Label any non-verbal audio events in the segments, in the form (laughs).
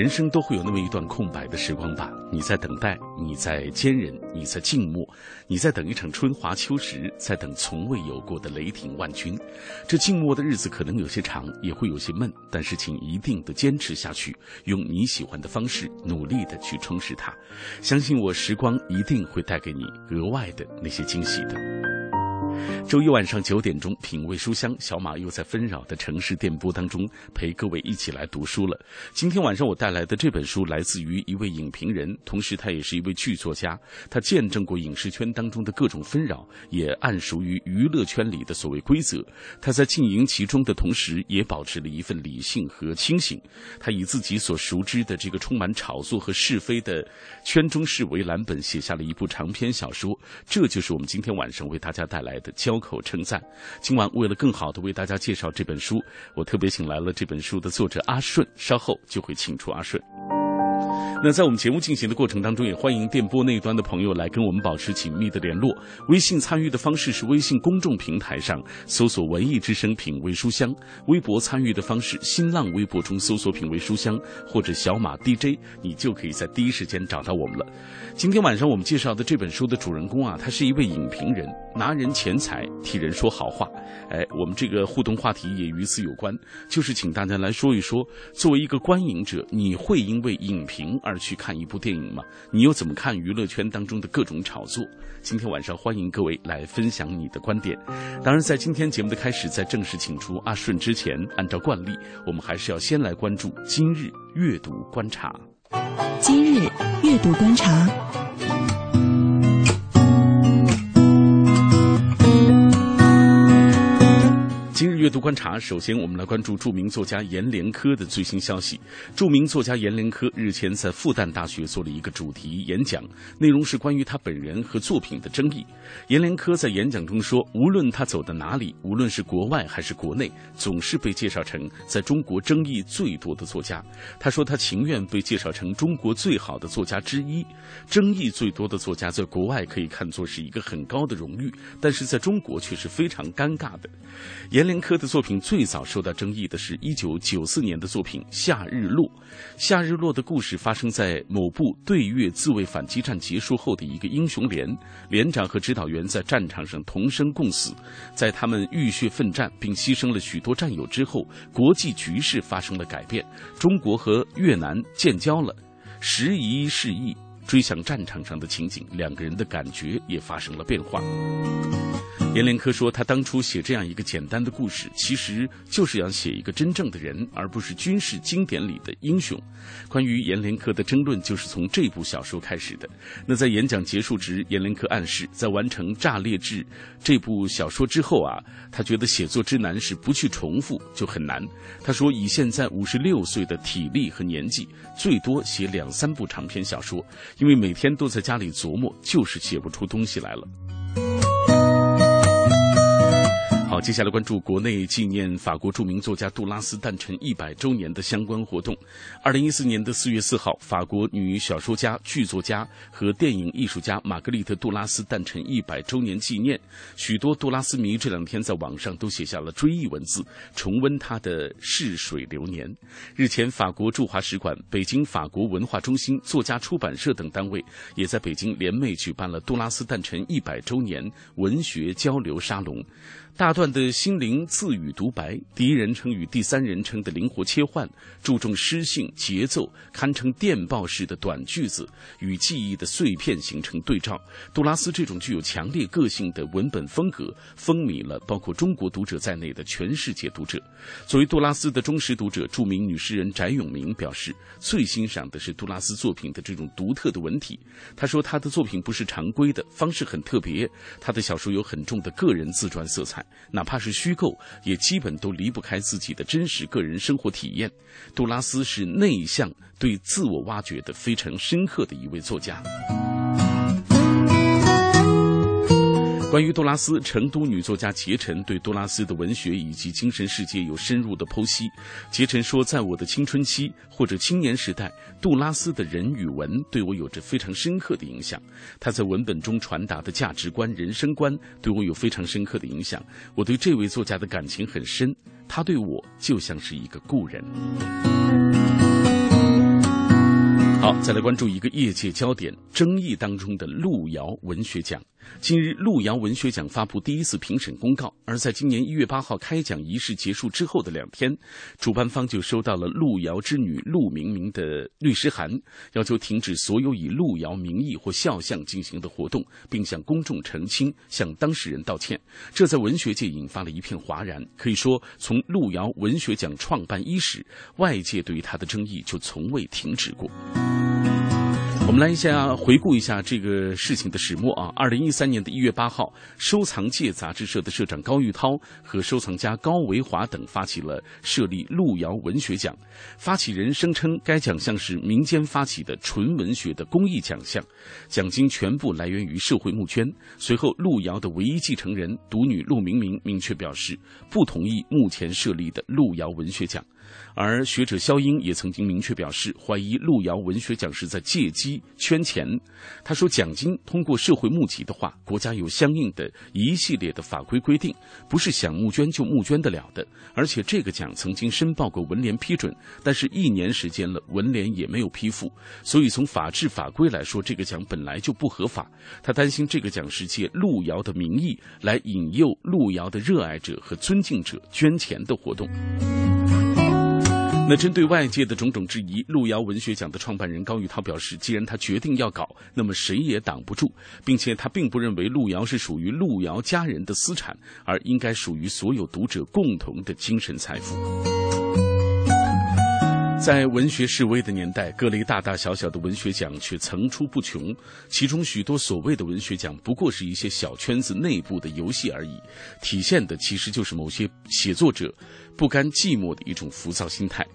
人生都会有那么一段空白的时光吧，你在等待，你在坚忍，你在静默，你在等一场春华秋实，在等从未有过的雷霆万钧。这静默的日子可能有些长，也会有些闷，但是请一定的坚持下去，用你喜欢的方式努力的去充实它。相信我，时光一定会带给你额外的那些惊喜的。周一晚上九点钟，品味书香，小马又在纷扰的城市电波当中陪各位一起来读书了。今天晚上我带来的这本书来自于一位影评人，同时他也是一位剧作家。他见证过影视圈当中的各种纷扰，也谙熟于娱乐圈里的所谓规则。他在经营其中的同时，也保持了一份理性和清醒。他以自己所熟知的这个充满炒作和是非的圈中事为蓝本，写下了一部长篇小说。这就是我们今天晚上为大家带来的交口称赞。今晚为了更好的为大家介绍这本书，我特别请来了这本书的作者阿顺，稍后就会请出阿顺。那在我们节目进行的过程当中，也欢迎电波那一端的朋友来跟我们保持紧密的联络。微信参与的方式是微信公众平台上搜索“文艺之声品味书香”，微博参与的方式，新浪微博中搜索“品味书香”或者“小马 DJ”，你就可以在第一时间找到我们了。今天晚上我们介绍的这本书的主人公啊，他是一位影评人，拿人钱财替人说好话。哎，我们这个互动话题也与此有关，就是请大家来说一说，作为一个观影者，你会因为影评而去看一部电影吗？你又怎么看娱乐圈当中的各种炒作？今天晚上欢迎各位来分享你的观点。当然，在今天节目的开始，在正式请出阿顺之前，按照惯例，我们还是要先来关注今日阅读观察。今日阅读观察。今日阅读观察，首先我们来关注著名作家阎连科的最新消息。著名作家阎连科日前在复旦大学做了一个主题演讲，内容是关于他本人和作品的争议。阎连科在演讲中说，无论他走到哪里，无论是国外还是国内，总是被介绍成在中国争议最多的作家。他说，他情愿被介绍成中国最好的作家之一。争议最多的作家在国外可以看作是一个很高的荣誉，但是在中国却是非常尴尬的。阎连科的作品最早受到争议的是一九九四年的作品《夏日落》。《夏日落》的故事发生在某部对越自卫反击战结束后的一个英雄连，连长和指导员在战场上同生共死，在他们浴血奋战并牺牲了许多战友之后，国际局势发生了改变，中国和越南建交了，时移世易，追向战场上的情景，两个人的感觉也发生了变化。阎连科说：“他当初写这样一个简单的故事，其实就是要写一个真正的人，而不是军事经典里的英雄。”关于阎连科的争论，就是从这部小说开始的。那在演讲结束时，阎连科暗示，在完成《炸裂志》这部小说之后啊，他觉得写作之难是不去重复就很难。他说：“以现在五十六岁的体力和年纪，最多写两三部长篇小说，因为每天都在家里琢磨，就是写不出东西来了。”好，接下来关注国内纪念法国著名作家杜拉斯诞辰一百周年的相关活动。二零一四年的四月四号，法国女小说家、剧作家和电影艺术家玛格丽特·杜拉斯诞辰一百周年纪念。许多杜拉斯迷这两天在网上都写下了追忆文字，重温她的逝水流年。日前，法国驻华使馆、北京法国文化中心、作家出版社等单位也在北京联袂举办了杜拉斯诞辰一百周年文学交流沙龙。大段的心灵自语独白，第一人称与第三人称的灵活切换，注重诗性节奏，堪称电报式的短句子与记忆的碎片形成对照。杜拉斯这种具有强烈个性的文本风格，风靡了包括中国读者在内的全世界读者。作为杜拉斯的忠实读者，著名女诗人翟永明表示，最欣赏的是杜拉斯作品的这种独特的文体。他说，他的作品不是常规的，方式很特别，他的小说有很重的个人自传色彩。哪怕是虚构，也基本都离不开自己的真实个人生活体验。杜拉斯是内向、对自我挖掘的非常深刻的一位作家。关于杜拉斯，成都女作家杰晨对杜拉斯的文学以及精神世界有深入的剖析。杰晨说，在我的青春期或者青年时代，杜拉斯的人与文对我有着非常深刻的影响。他在文本中传达的价值观、人生观对我有非常深刻的影响。我对这位作家的感情很深，他对我就像是一个故人。好，再来关注一个业界焦点争议当中的路遥文学奖。近日，路遥文学奖发布第一次评审公告，而在今年一月八号开奖仪式结束之后的两天，主办方就收到了路遥之女陆明明的律师函，要求停止所有以路遥名义或肖像进行的活动，并向公众澄清，向当事人道歉。这在文学界引发了一片哗然。可以说，从路遥文学奖创办伊始，外界对于他的争议就从未停止过。我们来一下回顾一下这个事情的始末啊。二零一三年的一月八号，收藏界杂志社的社长高玉涛和收藏家高维华等发起了设立路遥文学奖。发起人声称，该奖项是民间发起的纯文学的公益奖项，奖金全部来源于社会募捐。随后，路遥的唯一继承人独女陆明明明确表示，不同意目前设立的路遥文学奖。而学者肖英也曾经明确表示，怀疑路遥文学奖是在借机圈钱。他说，奖金通过社会募集的话，国家有相应的一系列的法规规定，不是想募捐就募捐得了的。而且这个奖曾经申报过文联批准，但是一年时间了，文联也没有批复。所以从法治法规来说，这个奖本来就不合法。他担心这个奖是借路遥的名义来引诱路遥的热爱者和尊敬者捐钱的活动。那针对外界的种种质疑，路遥文学奖的创办人高玉涛表示，既然他决定要搞，那么谁也挡不住，并且他并不认为路遥是属于路遥家人的私产，而应该属于所有读者共同的精神财富。在文学示威的年代，各类大大小小的文学奖却层出不穷，其中许多所谓的文学奖不过是一些小圈子内部的游戏而已，体现的其实就是某些写作者不甘寂寞的一种浮躁心态。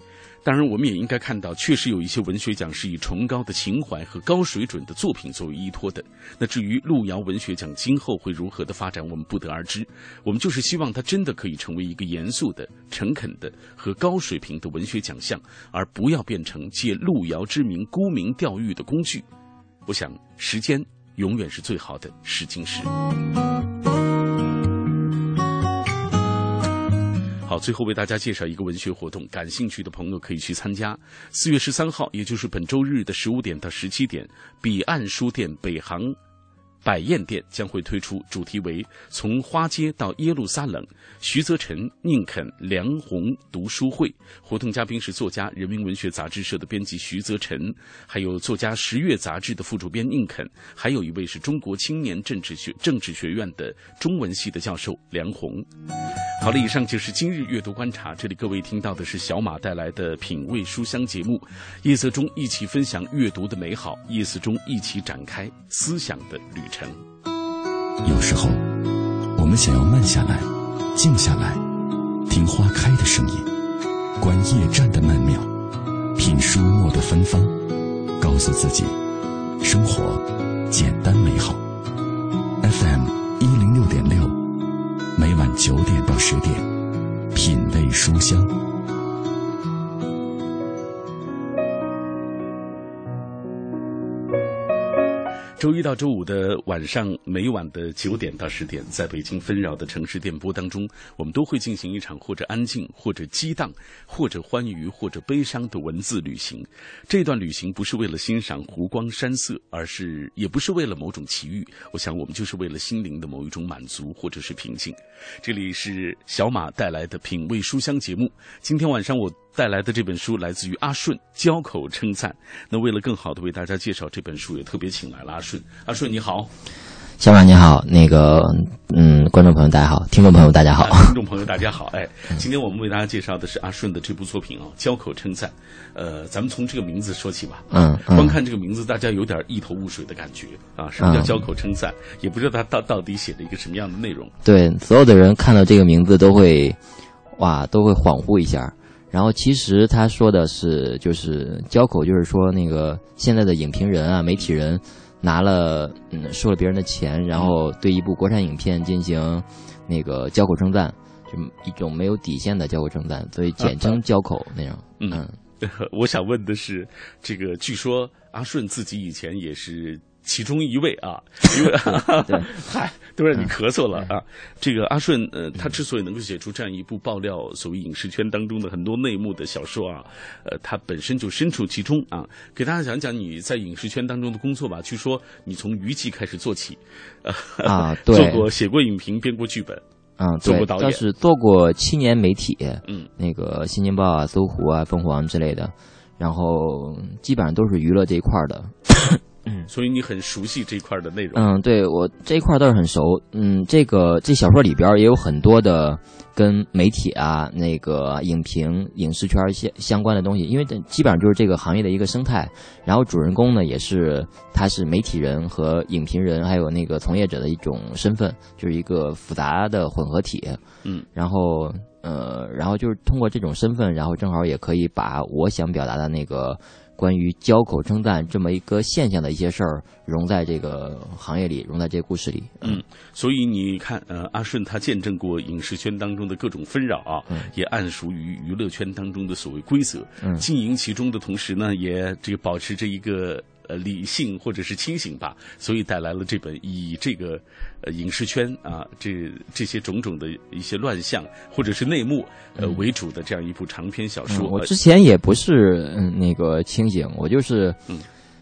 当然，我们也应该看到，确实有一些文学奖是以崇高的情怀和高水准的作品作为依托的。那至于路遥文学奖今后会如何的发展，我们不得而知。我们就是希望它真的可以成为一个严肃的、诚恳的和高水平的文学奖项，而不要变成借路遥之名沽名钓誉的工具。我想，时间永远是最好的试金石。好，最后为大家介绍一个文学活动，感兴趣的朋友可以去参加。四月十三号，也就是本周日的十五点到十七点，彼岸书店北航。百宴店将会推出主题为“从花街到耶路撒冷”徐泽臣、宁肯、梁鸿读书会。活动嘉宾是作家、人民文学杂志社的编辑徐泽臣，还有作家十月杂志的副主编宁肯，还有一位是中国青年政治学政治学院的中文系的教授梁鸿。好了，以上就是今日阅读观察。这里各位听到的是小马带来的品味书香节目，夜色中一起分享阅读的美好，夜色中一起展开思想的旅程。有时候，我们想要慢下来，静下来，听花开的声音，观夜战的曼妙，品书墨的芬芳，告诉自己，生活简单美好。FM 一零六点六，晚九点到十点，品味书香。周一到周五的晚上，每晚的九点到十点，在北京纷扰的城市电波当中，我们都会进行一场或者安静、或者激荡、或者欢愉、或者悲伤的文字旅行。这段旅行不是为了欣赏湖光山色，而是也不是为了某种奇遇。我想，我们就是为了心灵的某一种满足，或者是平静。这里是小马带来的品味书香节目。今天晚上我。带来的这本书来自于阿顺，交口称赞。那为了更好的为大家介绍这本书，也特别请来了阿顺。阿顺你好，小马你好，那个嗯，观众朋友大家好，(laughs) 听众朋友大家好，听众朋友大家好，哎，今天我们为大家介绍的是阿顺的这部作品啊，《交口称赞》。呃，咱们从这个名字说起吧。嗯，光看这个名字，大家有点一头雾水的感觉啊。什么叫交口称赞？也不知道他到到底写了一个什么样的内容。对，所有的人看到这个名字都会，哇，都会恍惚一下。然后其实他说的是，就是交口，就是说那个现在的影评人啊、媒体人拿了嗯收了别人的钱，然后对一部国产影片进行那个交口称赞，就一种没有底线的交口称赞，所以简称交口那种。嗯。(laughs) 我想问的是，这个据说阿顺自己以前也是其中一位啊，(laughs) 因为 (laughs) 嗨，都让你咳嗽了啊。这个阿顺呃，他之所以能够写出这样一部爆料所谓影视圈当中的很多内幕的小说啊，呃，他本身就身处其中啊。给大家讲讲你在影视圈当中的工作吧。据说你从娱记开始做起，啊，(laughs) 对，做过写过影评，编过剧本。嗯，做过导演，是做过七年媒体，嗯，那个《新京报》啊、搜狐啊、凤凰之类的，然后基本上都是娱乐这一块的。嗯，所以你很熟悉这一块的内容。嗯，对我这一块倒是很熟。嗯，这个这小说里边也有很多的跟媒体啊、那个影评、影视圈相相关的东西，因为这基本上就是这个行业的一个生态。然后主人公呢，也是他是媒体人和影评人，还有那个从业者的一种身份，就是一个复杂的混合体。嗯，然后呃，然后就是通过这种身份，然后正好也可以把我想表达的那个。关于交口称赞这么一个现象的一些事儿，融在这个行业里，融在这个故事里。嗯，所以你看，呃，阿顺他见证过影视圈当中的各种纷扰啊，也谙熟于娱乐圈当中的所谓规则，经营其中的同时呢，也这个保持着一个。呃，理性或者是清醒吧，所以带来了这本以这个呃影视圈啊，这这些种种的一些乱象或者是内幕呃为主的这样一部长篇小说。我之前也不是嗯那个清醒，我就是嗯，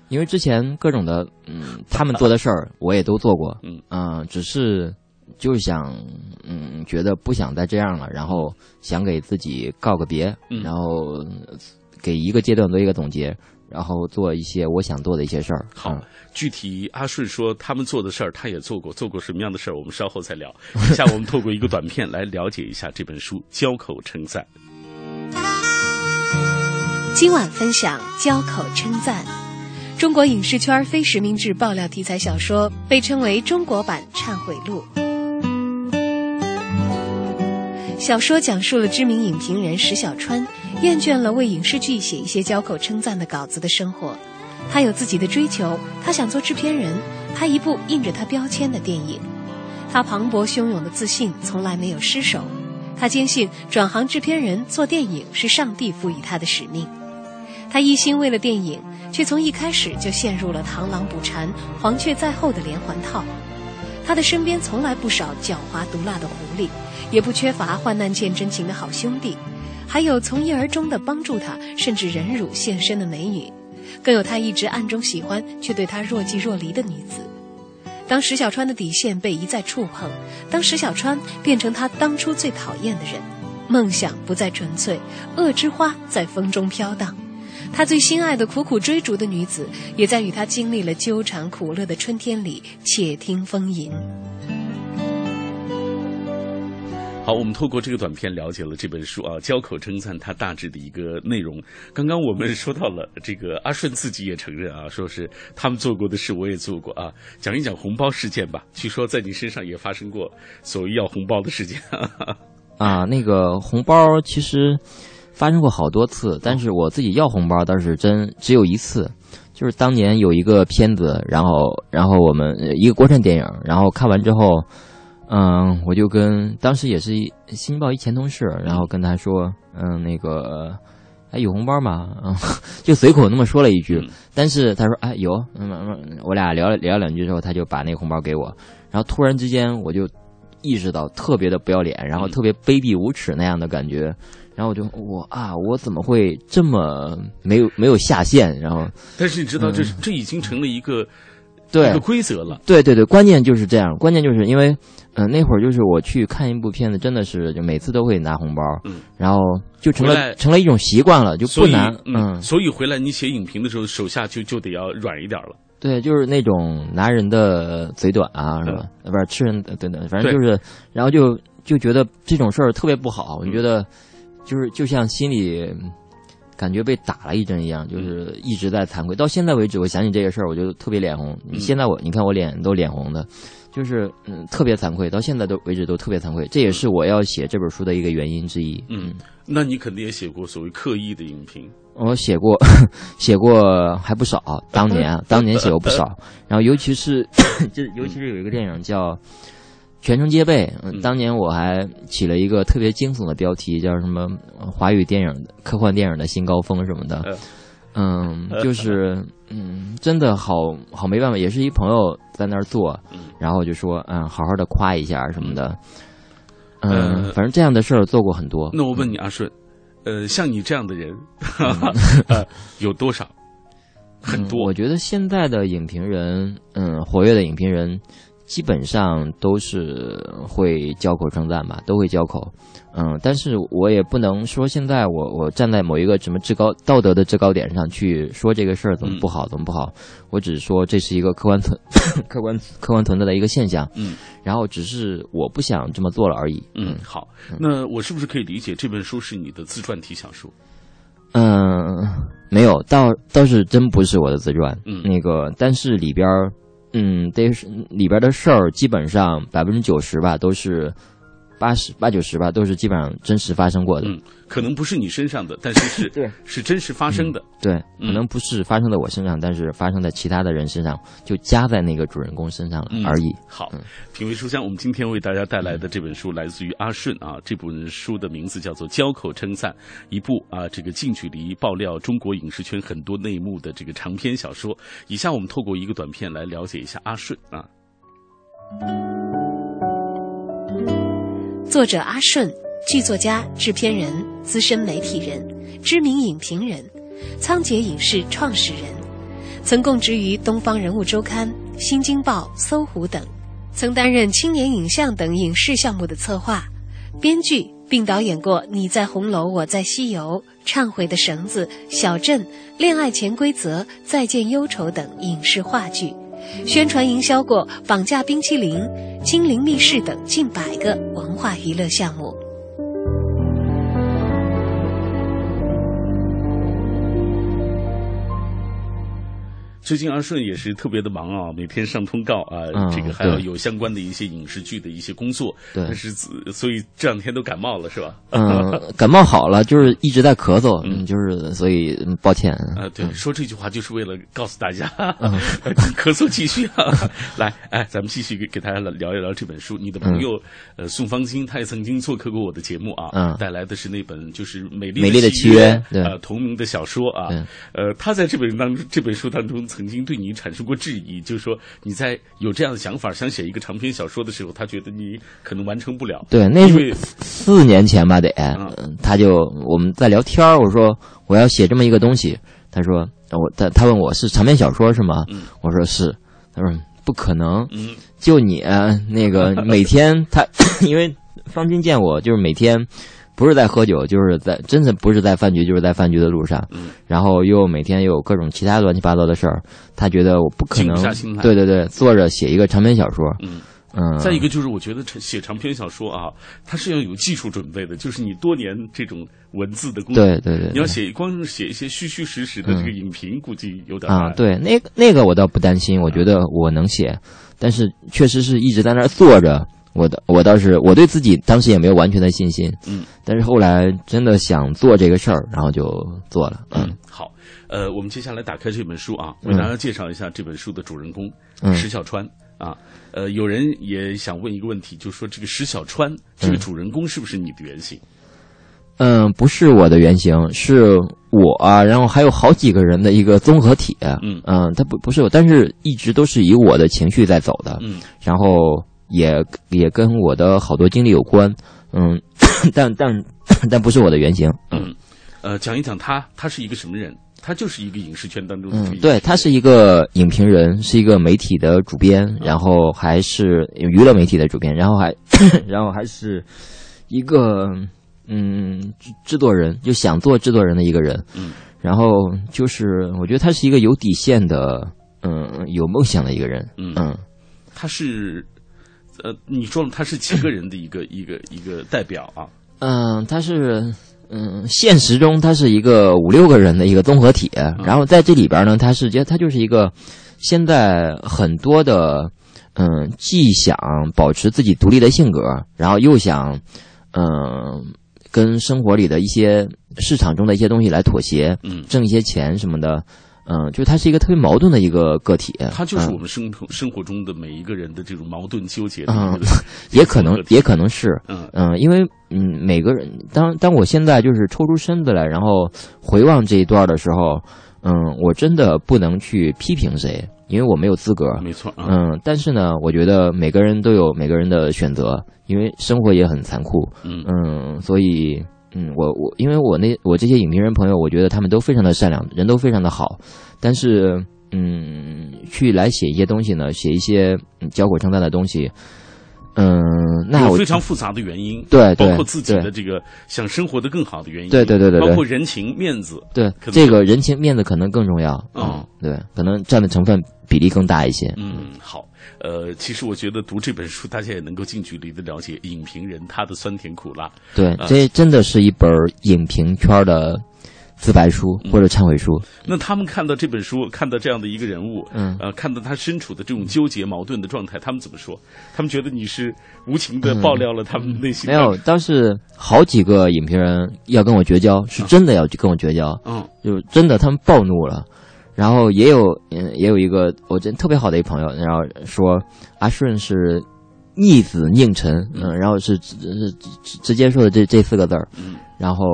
因为之前各种的嗯他们做的事儿 (laughs) 我也都做过，嗯啊，只是就是想嗯觉得不想再这样了，然后想给自己告个别，然后给一个阶段做一个总结。然后做一些我想做的一些事儿。好，具体阿顺说他们做的事儿，他也做过，做过什么样的事儿，我们稍后再聊。以下我们透过一个短片来了解一下这本书《交口称赞》。(laughs) 今晚分享《交口称赞》，中国影视圈非实名制爆料题材小说，被称为中国版《忏悔录》。小说讲述了知名影评人石小川。厌倦了为影视剧写一些交口称赞的稿子的生活，他有自己的追求，他想做制片人，拍一部印着他标签的电影。他磅礴汹涌的自信从来没有失手，他坚信转行制片人做电影是上帝赋予他的使命。他一心为了电影，却从一开始就陷入了螳螂捕蝉、黄雀在后的连环套。他的身边从来不少狡猾毒辣的狐狸，也不缺乏患难见真情的好兄弟。还有从一而终的帮助他，甚至忍辱献身的美女，更有他一直暗中喜欢却对他若即若离的女子。当石小川的底线被一再触碰，当石小川变成他当初最讨厌的人，梦想不再纯粹，恶之花在风中飘荡，他最心爱的苦苦追逐的女子，也在与他经历了纠缠苦乐的春天里窃听风吟。好，我们透过这个短片了解了这本书啊，交口称赞它大致的一个内容。刚刚我们说到了这个阿顺自己也承认啊，说是他们做过的事我也做过啊。讲一讲红包事件吧，据说在你身上也发生过所谓要红包的事件。啊，那个红包其实发生过好多次，但是我自己要红包倒是真只有一次，就是当年有一个片子，然后然后我们一个国产电影，然后看完之后。嗯，我就跟当时也是《新报》一前同事，然后跟他说，嗯，那个还有红包吗？嗯，(laughs) 就随口那么说了一句。但是他说，哎，有。嗯嗯，我俩聊了聊两句之后，他就把那个红包给我。然后突然之间，我就意识到特别的不要脸，然后特别卑鄙无耻那样的感觉。然后我就我啊，我怎么会这么没有没有下限？然后，但是你知道，这这已经成了一个。对，一个规则了。对对对，关键就是这样。关键就是因为，嗯，那会儿就是我去看一部片子，真的是就每次都会拿红包，嗯，然后就成了成了一种习惯了，就不拿，嗯，所以回来你写影评的时候，手下就就得要软一点了。对，就是那种拿人的嘴短啊，是吧？不是吃人的对对，反正就是，然后就就觉得这种事儿特别不好。我觉得就是就像心里感觉被打了一针一样，就是一直在惭愧。到现在为止，我想起这个事儿，我就特别脸红。你现在我你看我脸都脸红的，就是嗯特别惭愧。到现在都为止都特别惭愧，这也是我要写这本书的一个原因之一。嗯，那你肯定也写过所谓刻意的影评。我写过，(laughs) 写过还不少。当年，当年写过不少。(laughs) 然后，尤其是，(coughs) 就尤其是有一个电影叫《全程戒备》，当年我还起了一个特别惊悚的标题，叫什么“华语电影科幻电影的新高峰”什么的。嗯，就是，嗯，真的好好没办法，也是一朋友在那儿做，然后就说，嗯，好好的夸一下什么的。嗯，反正这样的事儿做过很多。那我问你，阿顺。呃，像你这样的人，(laughs) 有多少？很多。我觉得现在的影评人，嗯，活跃的影评人，基本上都是会交口称赞吧，都会交口。嗯，但是我也不能说现在我我站在某一个什么制高道德的制高点上去说这个事儿怎么不好怎么不好，我只是说这是一个客观存 (laughs) 客观客观存在的一个现象。嗯，然后只是我不想这么做了而已。嗯，好，那我是不是可以理解这本书是你的自传体小说？嗯，没有，倒倒是真不是我的自传。嗯，那个，但是里边儿，嗯，得是里边的事儿，基本上百分之九十吧，都是。八十八九十吧，都是基本上真实发生过的。嗯，可能不是你身上的，但是是对，是真实发生的。对，可能不是发生在我身上，但是发生在其他的人身上，就加在那个主人公身上了而已。好，品味书香，我们今天为大家带来的这本书来自于阿顺啊，这本书的名字叫做《交口称赞》，一部啊这个近距离爆料中国影视圈很多内幕的这个长篇小说。以下我们透过一个短片来了解一下阿顺啊。作者阿顺，剧作家、制片人、资深媒体人、知名影评人，仓颉影视创始人，曾供职于《东方人物周刊》《新京报》《搜狐》等，曾担任青年影像等影视项目的策划、编剧，并导演过《你在红楼，我在西游》《忏悔的绳子》《小镇》《恋爱潜规则》《再见忧愁》等影视话剧。宣传营销过《绑架冰淇淋》《精灵密室》等近百个文化娱乐项目。最近阿顺也是特别的忙啊，每天上通告啊，这个还要有相关的一些影视剧的一些工作。对，但是所以这两天都感冒了，是吧？嗯，(laughs) 感冒好了，就是一直在咳嗽，嗯，就是所以抱歉啊。对，说这句话就是为了告诉大家，(laughs) 咳嗽继续啊。(laughs) 来，哎，咱们继续给给大家聊一聊这本书。你的朋友呃宋方金，他也曾经做客过我的节目啊，嗯，带来的是那本就是《美丽美丽的契约》呃同名的小说啊。呃，他在这本当这本书当中。曾经对你产生过质疑，就是说你在有这样的想法，想写一个长篇小说的时候，他觉得你可能完成不了。对，那是四年前吧，得，他就我们在聊天我说我要写这么一个东西，他说我他他问我是长篇小说是吗？我说是，他说不可能，就你那个每天他 (coughs) 因为方金见我就是每天。不是在喝酒，就是在真的不是在饭局，就是在饭局的路上。嗯，然后又每天又有各种其他乱七八糟的事儿，他觉得我不可能。对对对，坐着写一个长篇小说。嗯嗯。再一个就是，我觉得写长篇小说啊，它是要有技术准备的，就是你多年这种文字的工作。对对对。你要写光写一些虚虚实实的这个影评，估计有点啊。对，那那个我倒不担心，我觉得我能写，但是确实是一直在那儿坐着。我的我倒是我对自己当时也没有完全的信心，嗯，但是后来真的想做这个事儿，然后就做了，嗯，好，呃，我们接下来打开这本书啊，为大家介绍一下这本书的主人公石小川啊，呃，有人也想问一个问题，就是说这个石小川这个主人公是不是你的原型？嗯，不是我的原型，是我啊，然后还有好几个人的一个综合体，嗯嗯，他不不是我，但是一直都是以我的情绪在走的，嗯，然后。也也跟我的好多经历有关，嗯，(coughs) 但但但不是我的原型，嗯，呃，讲一讲他，他是一个什么人？他就是一个影视圈当中的，嗯，对他是一个影评人，是一个媒体的主编，然后还是娱乐媒体的主编，然后还 (coughs) 然后还是一个嗯制作人，就想做制作人的一个人，嗯，然后就是我觉得他是一个有底线的。嗯有梦想的一个人。嗯。嗯。他是，呃，你说了他是几个人的一个一个一个代表啊？嗯，他是嗯，现实中他是一个五六个人的一个综合体，然后在这里边呢，他是觉他就是一个现在很多的嗯，既想保持自己独立的性格，然后又想嗯跟生活里的一些市场中的一些东西来妥协，嗯，挣一些钱什么的。嗯，就是他是一个特别矛盾的一个个体，他就是嗯我们生生活中的每一个人的这种矛盾纠结的嗯，(laughs) 也可能也可能是，嗯嗯，因为嗯，每个人当当我现在就是抽出身子来，然后回望这一段的时候，嗯，我真的不能去批评谁，因为我没有资格。没错啊，嗯，但是呢，我觉得每个人都有每个人的选择，因为生活也很残酷。嗯嗯，所以嗯，我我因为我那我这些影评人朋友，我觉得他们都非常的善良，人都非常的好，但是嗯，去来写一些东西呢，写一些嗯交口称赞的东西，嗯，那有非常复杂的原因，对对包括自己的这个想生活的更好的原因，对对对对对。包括人情面子，对这个人情面子可能更重要，嗯，对，可能占的成分比例更大一些。嗯，好，呃，其实我觉得读这本书，大家也能够近距离的了解影评人他的酸甜苦辣。对啊，这真的是一本影评圈的自白书嗯。或者忏悔书。那他们看到这本书，看到这样的一个人物，嗯。呃，看到他身处的这种纠结矛盾的状态，他们怎么说？他们觉得你是无情的爆料了他们内心嗯没有，当时好几个影评人要跟我绝交，是真的要跟我绝交，嗯。就真的他们暴怒了。然后也有，嗯，也有一个我真特别好的一个朋友，然后说阿顺是逆子宁臣，嗯，然后是直是直直接说的这这四个字儿，嗯，然后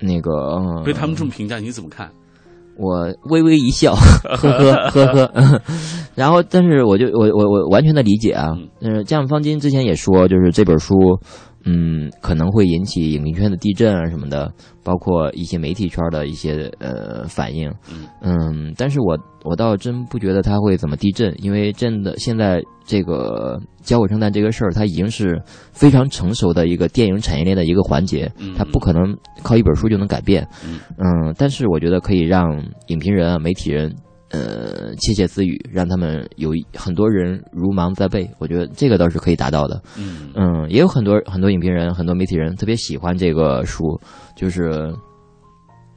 那个，嗯被他们这么评价，你怎么看？我微微一笑，呵 (laughs) 呵呵呵。(laughs) 然后，但是我就我我我完全的理解啊。嗯，江永方金之前也说，就是这本书，嗯，可能会引起影评圈的地震啊什么的，包括一些媒体圈的一些呃反应。嗯嗯，但是我我倒真不觉得它会怎么地震，因为真的现在这个交火圣诞这个事儿，它已经是非常成熟的一个电影产业链的一个环节，嗯它不可能靠一本书就能改变。嗯嗯，但是我觉得可以让影评人啊、媒体人，呃，窃窃私语，让他们有很多人如芒在背。我觉得这个倒是可以达到的。嗯嗯，也有很多很多影评人、很多媒体人特别喜欢这个书，就是。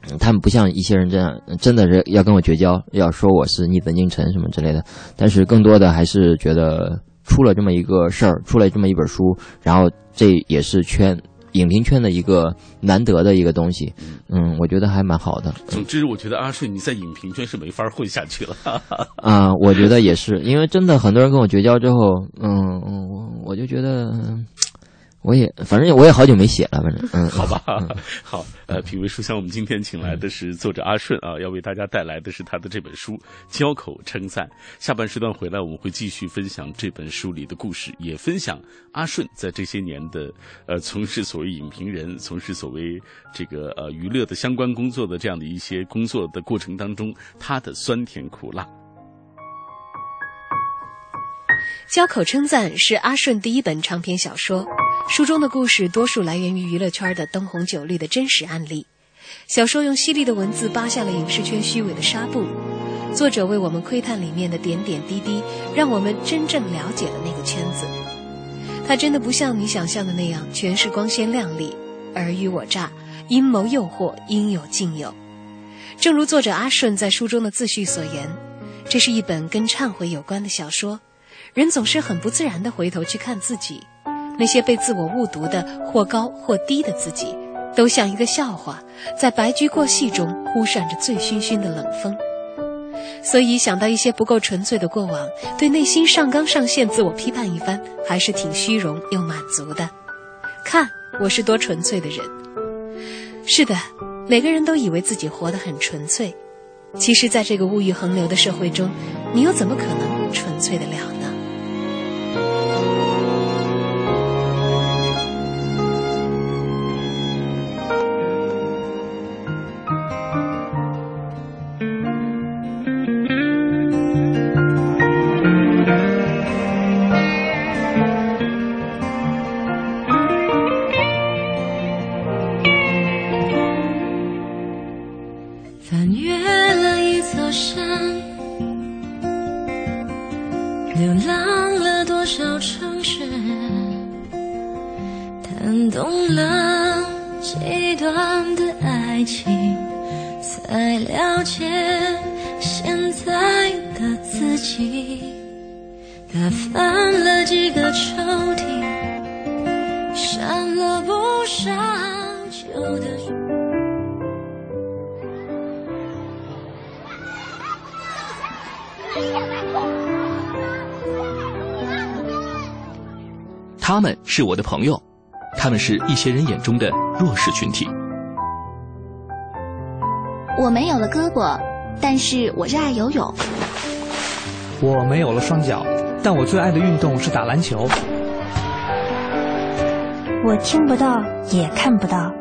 嗯他们不像一些人这样，真的是要跟我绝交，要说我是逆子宁臣什么之类的。但是更多的还是觉得出了这么一个事儿，出了这么一本书，然后这也是圈影评圈的一个难得的一个东西。嗯，我觉得还蛮好的。总之，我觉得阿顺你在影评圈是没法混下去了。(laughs) 啊、我觉得也是，因为真的很多人跟我绝交之后，嗯嗯，我我就觉得，嗯我也反正我也好久没写了，反正 (laughs) 嗯，好吧，好，呃，品味书香，我们今天请来的是作者阿顺啊，要为大家带来的是他的这本书《交口称赞》。下半时段回来，我们会继续分享这本书里的故事，也分享阿顺在这些年的呃从事所谓影评人、从事所谓这个呃娱乐的相关工作的这样的一些工作的过程当中，他的酸甜苦辣。交口称赞是阿顺第一本长篇小说，书中的故事多数来源于娱乐圈的灯红酒绿的真实案例。小说用犀利的文字扒下了影视圈虚伪的纱布，作者为我们窥探里面的点点滴滴，让我们真正了解了那个圈子。它真的不像你想象的那样全是光鲜亮丽、尔虞我诈、阴谋诱惑，应有尽有。正如作者阿顺在书中的自序所言，这是一本跟忏悔有关的小说。人总是很不自然地回头去看自己，那些被自我误读的或高或低的自己，都像一个笑话，在白驹过隙中忽闪着醉醺醺的冷风。所以想到一些不够纯粹的过往，对内心上纲上线自我批判一番，还是挺虚荣又满足的。看我是多纯粹的人。是的，每个人都以为自己活得很纯粹，其实，在这个物欲横流的社会中，你又怎么可能纯粹得了呢？是我的朋友，他们是一些人眼中的弱势群体。我没有了胳膊，但是我热爱游泳。我没有了双脚，但我最爱的运动是打篮球。我听不到，也看不到，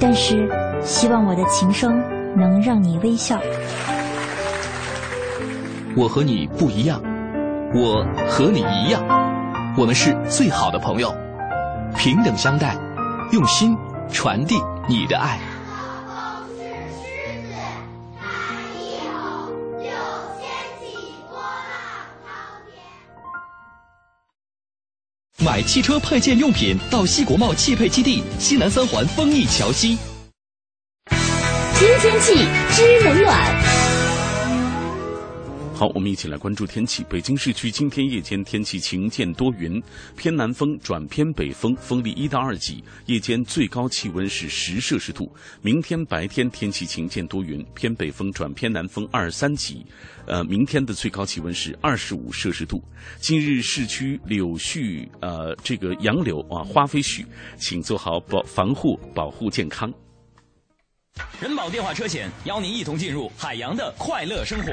但是希望我的琴声能让你微笑。我和你不一样，我和你一样，我们是最好的朋友，平等相待，用心传递你的爱。买汽车配件用品到西国贸汽配基地西南三环丰益桥西。新天气知冷暖。好，我们一起来关注天气。北京市区今天夜间天气晴间多云，偏南风转偏北风，风力一到二级，夜间最高气温是十摄氏度。明天白天天气晴间多云，偏北风转偏南风二三级，呃，明天的最高气温是二十五摄氏度。今日市区柳絮，呃，这个杨柳啊，花飞絮，请做好保防护，保护健康。人保电话车险邀您一同进入海洋的快乐生活。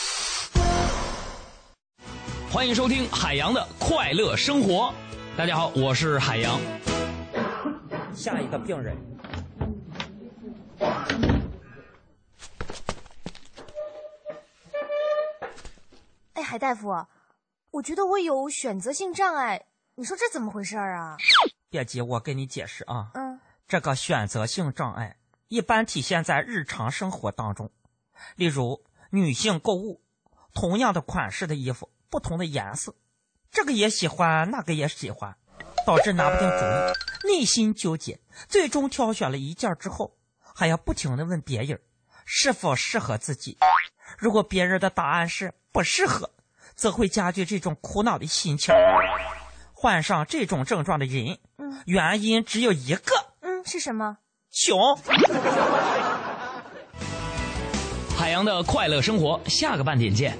欢迎收听海洋的快乐生活。大家好，我是海洋。下一个病人。哎，海大夫，我觉得我有选择性障碍，你说这怎么回事啊？别急，我给你解释啊。嗯。这个选择性障碍一般体现在日常生活当中，例如女性购物，同样的款式的衣服。不同的颜色，这个也喜欢，那个也喜欢，导致拿不定主意，内心纠结，最终挑选了一件之后，还要不停的问别人是否适合自己。如果别人的答案是不适合，则会加剧这种苦恼的心情。患上这种症状的人，嗯，原因只有一个，嗯，是什么？穷。海洋的快乐生活，下个半点见。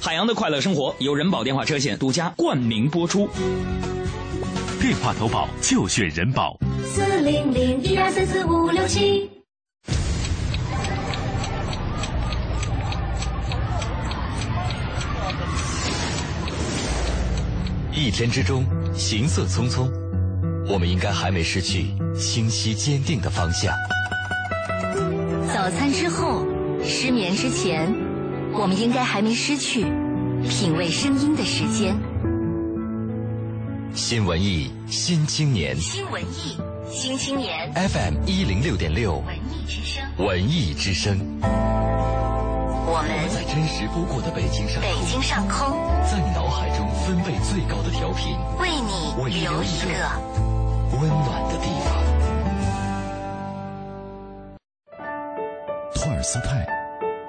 海洋的快乐生活由人保电话车险独家冠名播出，电话投保就选人保。四零零一二三四五六七。一天之中，行色匆匆，我们应该还没失去清晰坚定的方向。早餐之后，失眠之前。我们应该还没失去品味声音的时间。新文艺新青年，新文艺新青年，FM 一零六点六，文艺之声，文艺之声。我们在真实不过的北京上空，北京上空，在你脑海中分贝最高的调频，为你留一个温暖的地方。托尔斯泰。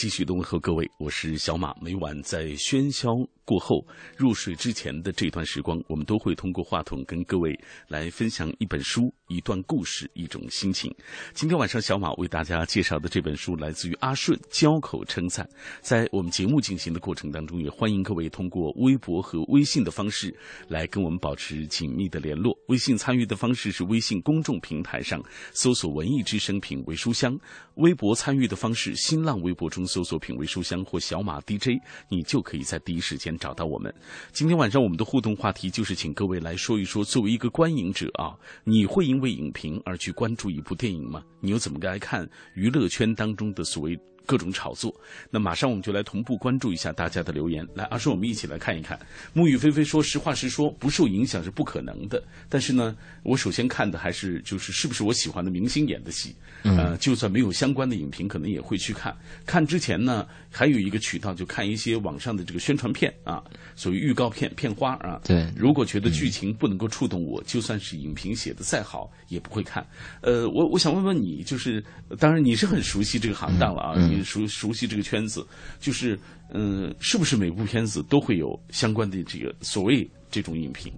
继续的问候各位，我是小马。每晚在喧嚣过后入睡之前的这段时光，我们都会通过话筒跟各位来分享一本书、一段故事、一种心情。今天晚上小马为大家介绍的这本书来自于阿顺，交口称赞。在我们节目进行的过程当中，也欢迎各位通过微博和微信的方式来跟我们保持紧密的联络。微信参与的方式是微信公众平台上搜索“文艺之声品味书香”，微博参与的方式，新浪微博中搜索“品味书香”或小马 DJ，你就可以在第一时间找到我们。今天晚上我们的互动话题就是请各位来说一说，作为一个观影者啊，你会因为影评而去关注一部电影吗？你又怎么来看娱乐圈当中的所谓？各种炒作，那马上我们就来同步关注一下大家的留言。来，阿叔，我们一起来看一看。沐雨霏霏说：“实话实说，不受影响是不可能的。但是呢，我首先看的还是就是是不是我喜欢的明星演的戏。呃，就算没有相关的影评，可能也会去看。看之前呢，还有一个渠道，就看一些网上的这个宣传片啊，所谓预告片、片花啊。对，如果觉得剧情不能够触动我，就算是影评写的再好，也不会看。呃，我我想问问你，就是当然你是很熟悉这个行当了啊。熟熟悉这个圈子，就是嗯，是不是每部片子都会有相关的这个所谓这种影评？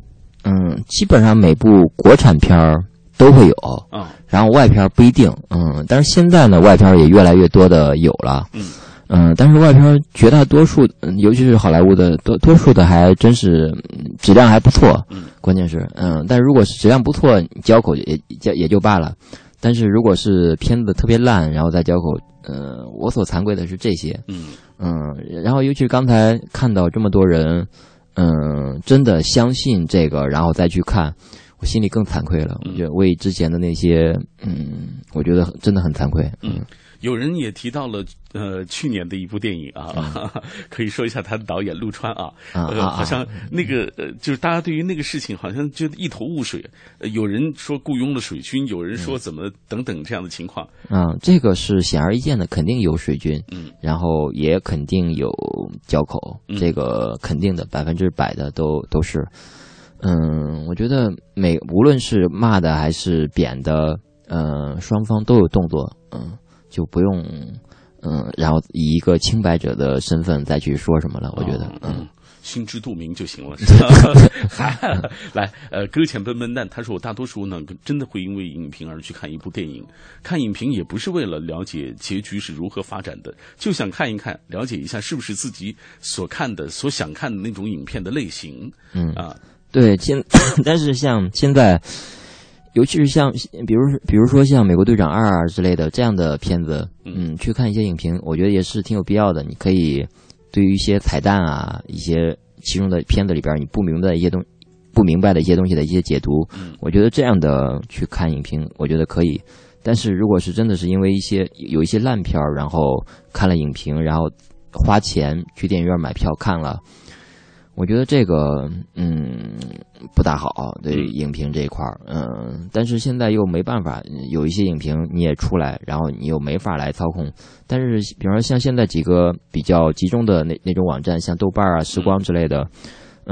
嗯，基本上每部国产片儿都会有啊，然后外片不一定，嗯，但是现在呢，外片也越来越多的有了，嗯嗯，但是外片绝大多数，尤其是好莱坞的多多数的还真是质量还不错，嗯，关键是嗯，但如果是质量不错，交口也也也就罢了，但是如果是片子特别烂，然后再交口。呃，我所惭愧的是这些，嗯嗯，然后尤其是刚才看到这么多人，嗯，真的相信这个，然后再去看，我心里更惭愧了。我觉得为之前的那些，嗯，我觉得真的很惭愧。嗯，有人也提到了。呃，去年的一部电影啊，(laughs) 可以说一下他的导演陆川啊，呃，好像那个呃，就是大家对于那个事情好像就一头雾水，有人说雇佣了水军，有人说怎么等等这样的情况。嗯，这个是显而易见的，肯定有水军，嗯，然后也肯定有交口，这个肯定的，百分之百的都都是。嗯，我觉得每无论是骂的还是贬的，嗯，双方都有动作，嗯，就不用。嗯，然后以一个清白者的身份再去说什么了？我觉得，嗯，心知肚明就行了。来，(laughs) 呃，搁浅笨笨蛋，他说我大多数呢，真的会因为影评而去看一部电影。看影评也不是为了了解结局是如何发展的，就想看一看，了解一下是不是自己所看的、所想看的那种影片的类型。嗯啊，对，现 (coughs) 但是像现在。尤其是像，比如比如说像《美国队长二》啊之类的这样的片子，嗯，去看一些影评，我觉得也是挺有必要的。你可以对于一些彩蛋啊、一些其中的片子里边你不明白的一些东、不明白的一些东西的一些解读，我觉得这样的去看影评，我觉得可以。但是如果是真的是因为一些有一些烂片儿，然后看了影评，然后花钱去电影院买票看了。我觉得这个嗯不大好，对影评这一块儿，嗯，但是现在又没办法，有一些影评你也出来，然后你又没法来操控。但是，比方说像现在几个比较集中的那那种网站，像豆瓣啊、时光之类的，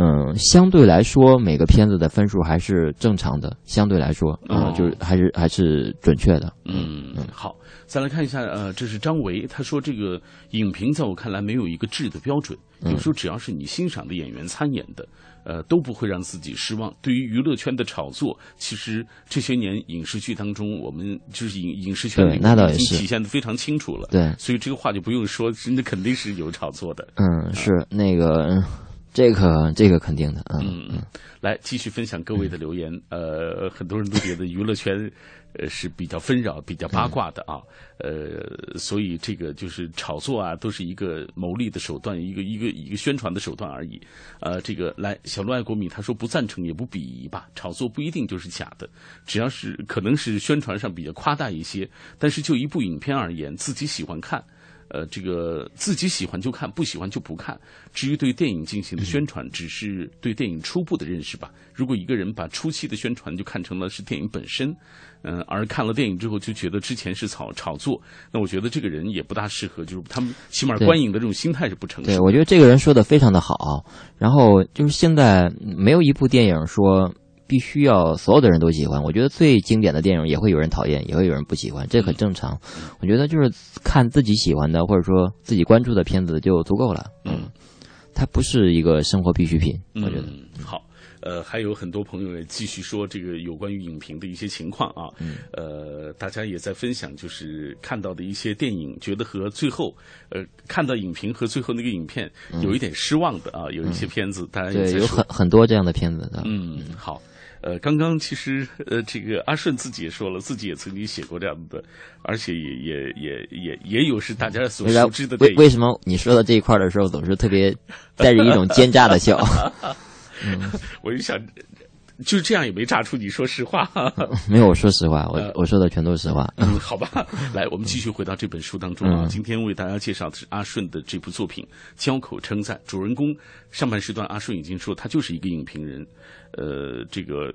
嗯，相对来说每个片子的分数还是正常的，相对来说，嗯，就是还是还是准确的。嗯嗯，好。再来看一下，呃，这是张维，他说这个影评在我看来没有一个质的标准，有时候只要是你欣赏的演员参演的，呃，都不会让自己失望。对于娱乐圈的炒作，其实这些年影视剧当中，我们就是影影视圈里已经体现的非常清楚了。对，所以这个话就不用说，那肯定是有炒作的。嗯，是那个，这个这个肯定的。嗯嗯，来继续分享各位的留言。呃，很多人都觉得娱乐圈。呃，是比较纷扰、比较八卦的啊，呃，所以这个就是炒作啊，都是一个牟利的手段，一个一个一个宣传的手段而已。呃，这个来，小鹿爱国米他说不赞成也不鄙夷吧，炒作不一定就是假的，只要是可能是宣传上比较夸大一些，但是就一部影片而言，自己喜欢看。呃，这个自己喜欢就看，不喜欢就不看。至于对电影进行的宣传，只是对电影初步的认识吧。如果一个人把初期的宣传就看成了是电影本身，嗯，而看了电影之后就觉得之前是炒炒作，那我觉得这个人也不大适合。就是他们起码观影的这种心态是不成熟。对，我觉得这个人说的非常的好。然后就是现在没有一部电影说。必须要所有的人都喜欢，我觉得最经典的电影也会有人讨厌，也会有人不喜欢，这很正常。我觉得就是看自己喜欢的或者说自己关注的片子就足够了。嗯，它不是一个生活必需品，我觉得。嗯，好。呃，还有很多朋友也继续说这个有关于影评的一些情况啊。嗯呃，大家也在分享，就是看到的一些电影，觉得和最后呃看到影评和最后那个影片有一点失望的啊，有一些片子，大家也嗯对，有很很多这样的片子的。嗯，好。呃，刚刚其实呃，这个阿顺自己也说了，自己也曾经写过这样的，而且也也也也也有是大家所熟知的电影。为为什么你说到这一块的时候，总是特别带着一种奸诈的笑？嗯，我就想，就这样也没炸出你，说实话。(laughs) 没有，我说实话，我我说的全都是实话。嗯，(laughs) 好吧，来，我们继续回到这本书当中啊。嗯今天为大家介绍的是阿顺的这部作品《交口称赞》，主人公上半时段阿顺已经说他就是一个影评人，呃，这个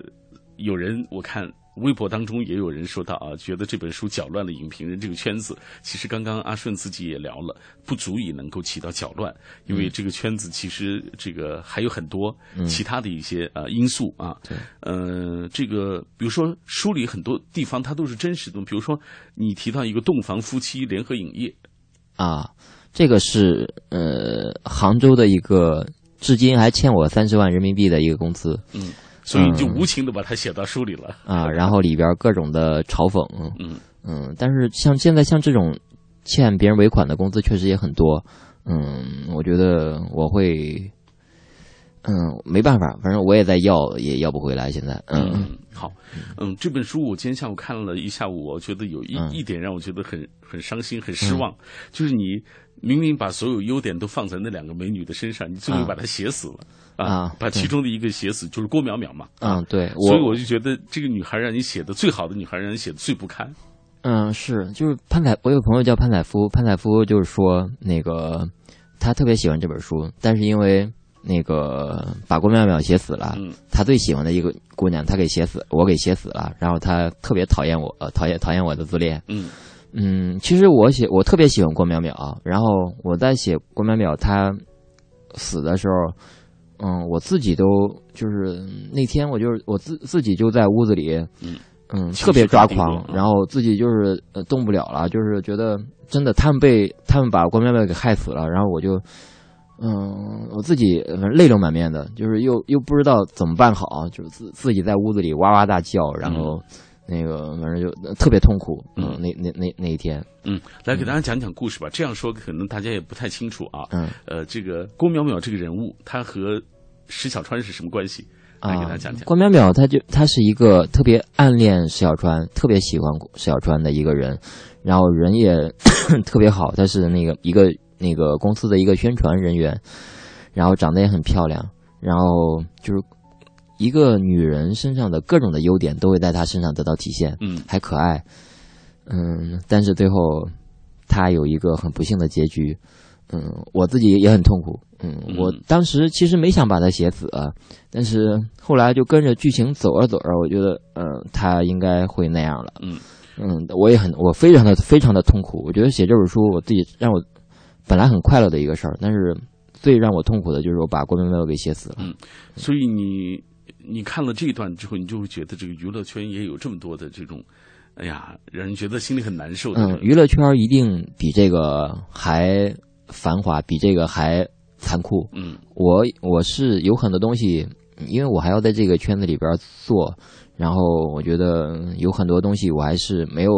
有人我看。微博当中也有人说到啊，觉得这本书搅乱了影评人这个圈子。其实刚刚阿顺自己也聊了，不足以能够起到搅乱，因为这个圈子其实这个还有很多嗯其他的一些呃因素啊。对，呃，这个比如说书里很多地方它都是真实的，比如说你提到一个洞房夫妻联合影业，啊，这个是呃杭州的一个，至今还欠我三十万人民币的一个工资。嗯，所以你就嗯。无情的把它写到书里了。啊，然后里边各种的嘲讽，嗯。嗯，但是像现在像这种欠别人尾款的工资确实也很多，嗯，我觉得我会，嗯，没办法，反正我也在要，也要不回来，现在，嗯。嗯，好，嗯，这本书我今天下午看了一下午，我觉得有一、嗯。一点让我觉得很很伤心、很失望，就是你明明把所有优点都放在那两个美女的身上，你最后啊把她写死了。啊把其中的一个写死，就是郭淼淼嘛。嗯，对，所以我就觉得这个女孩让你写的最好的女孩，让你写的最不堪。嗯，是，就是潘采，我有朋友叫潘采夫，潘采夫就是说那个他特别喜欢这本书，但是因为那个把郭淼淼写死了，嗯他最喜欢的一个姑娘，他给写死，我给写死了，然后他特别讨厌我，呃，讨厌讨厌我的自恋。嗯嗯，其实我写我特别喜欢郭淼淼，然后我在写郭淼淼她死的时候，嗯，我自己都就是那天我就是我自自己就在屋子里，嗯嗯，特别抓狂，然后自己就是呃动不了了，就是觉得真的他们被他们把郭淼淼给害死了，然后我就，嗯，我自己泪流满面的，就是又又不知道怎么办好，就是自自己在屋子里哇哇大叫，然后那个反正就特别痛苦，嗯，那那那那一天，嗯，来给大家讲讲故事吧。这样说可能大家也不太清楚啊。嗯，呃，这个郭淼淼这个人物，他和石小川是什么关系？啊给大家讲讲。郭淼淼，他就他是一个特别暗恋石小川，特别喜欢石小川的一个人，然后人也 (clears throat) 特别好，他是那个一个那个公司的一个宣传人员，然后长得也很漂亮，然后就是一个女人身上的各种的优点都会在她身上得到体现，嗯，还可爱，嗯，但是最后她有一个很不幸的结局，嗯，我自己也很痛苦，嗯，我当时其实没想把她写死啊，但是后来就跟着剧情走着走着，我觉得，嗯，她应该会那样了，嗯。嗯，我也很，我非常的非常的痛苦，我觉得写这本书，我自己让我本来很快乐的一个事儿，但是最让我痛苦的就是我把郭淼淼给写死了，嗯，所以你你看了这一段之后，你就会觉得这个娱乐圈也有这么多的这种，哎呀，让人觉得心里很难受的。嗯，娱乐圈一定比这个还繁华，比这个还残酷。嗯，我我是有很多东西，因为我还要在这个圈子里边做，然后我觉得有很多东西我还是没有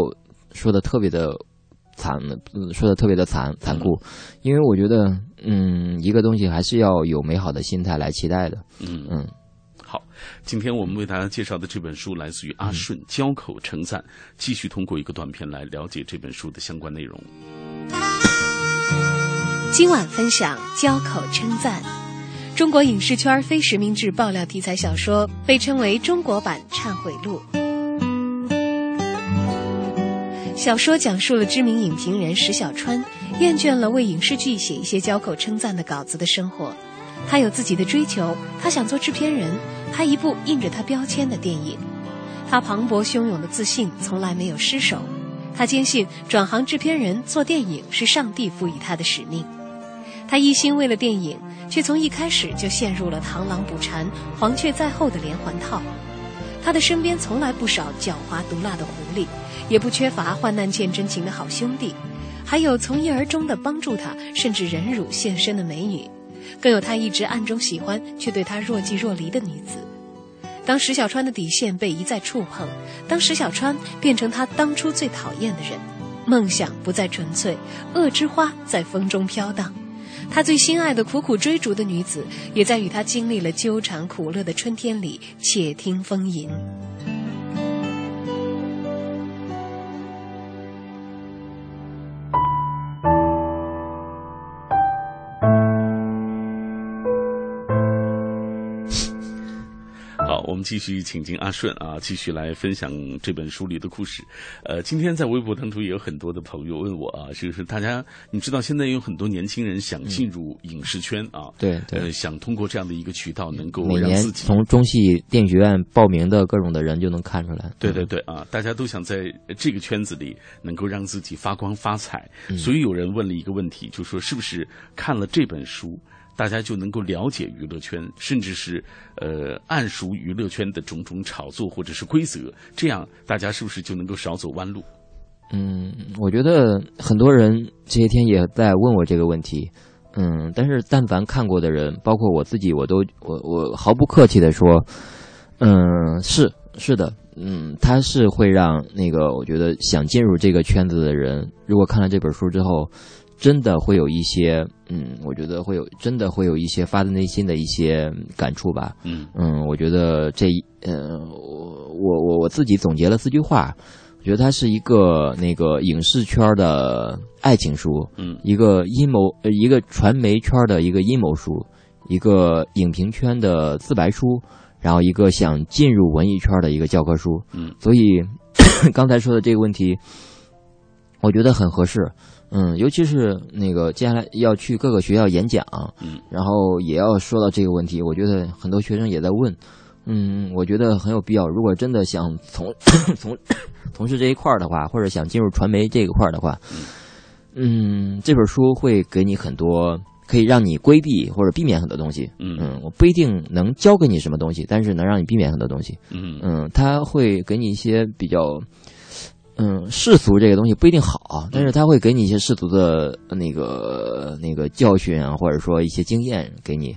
说的特别的残，嗯说的特别的残残酷，因为我觉得，嗯，一个东西还是要有美好的心态来期待的。嗯嗯。好，今天我们为大家介绍的这本书来自于阿顺交口称赞，继续通过一个短片来了解这本书的相关内容。今晚分享交口称赞。中国影视圈非实名制爆料题材小说，被称为中国版《忏悔录》。小说讲述了知名影评人石小川厌倦了为影视剧写一些交口称赞的稿子的生活。他有自己的追求，他想做制片人，拍一部印着他标签的电影。他磅礴汹涌的自信从来没有失手。他坚信转行制片人做电影是上帝赋予他的使命。他一心为了电影，却从一开始就陷入了螳螂捕蝉、黄雀在后的连环套。他的身边从来不少狡猾毒辣的狐狸，也不缺乏患难见真情的好兄弟，还有从一而终的帮助他，甚至忍辱献身的美女。更有他一直暗中喜欢却对他若即若离的女子。当石小川的底线被一再触碰，当石小川变成他当初最讨厌的人，梦想不再纯粹，恶之花在风中飘荡。他最心爱的苦苦追逐的女子，也在与他经历了纠缠苦乐的春天里，且听风吟。继续请进阿顺啊，继续来分享这本书里的故事。呃，今天在微博当中也有很多的朋友问我啊，就是大家你知道现在有很多年轻人想进入影视圈啊，对对呃，想通过这样的一个渠道能够每年让自己从中戏电影学院报名的各种的人就能看出来。对对对啊，大家都想在这个圈子里能够让自己发光发财，嗯所以有人问了一个问题，就说是不是看了这本书，大家就能够了解娱乐圈，甚至是呃暗熟娱乐圈的种种炒作或者是规则，这样大家是不是就能够少走弯路？嗯，我觉得很多人这些天也在问我这个问题。嗯，但是但凡看过的人，包括我自己，我都我我毫不客气的说，嗯，是是的，嗯，他是会让那个我觉得想进入这个圈子的人，如果看了这本书之后，真的会有一些，嗯，我觉得会有真的会有一些发自内心的一些感触吧。嗯嗯，我觉得这一，呃，我我我我自己总结了四句话，我觉得它是一个那个影视圈的爱情书，嗯一个阴谋，呃，一个传媒圈的一个阴谋书，一个影评圈的自白书，然后一个想进入文艺圈的一个教科书。嗯，所以 (coughs) 刚才说的这个问题，我觉得很合适。嗯，尤其是那个接下来要去各个学校演讲，嗯，然后也要说到这个问题。我觉得很多学生也在问，嗯，我觉得很有必要。如果真的想从从从事这一块儿的话，或者想进入传媒这一块儿的话，嗯，这本书会给你很多可以让你规避或者避免很多东西。嗯我不一定能教给你什么东西，但是能让你避免很多东西。嗯嗯，它会给你一些比较。嗯，世俗这个东西不一定好，但是他会给你一些世俗的那个那个教训啊，或者说一些经验给你。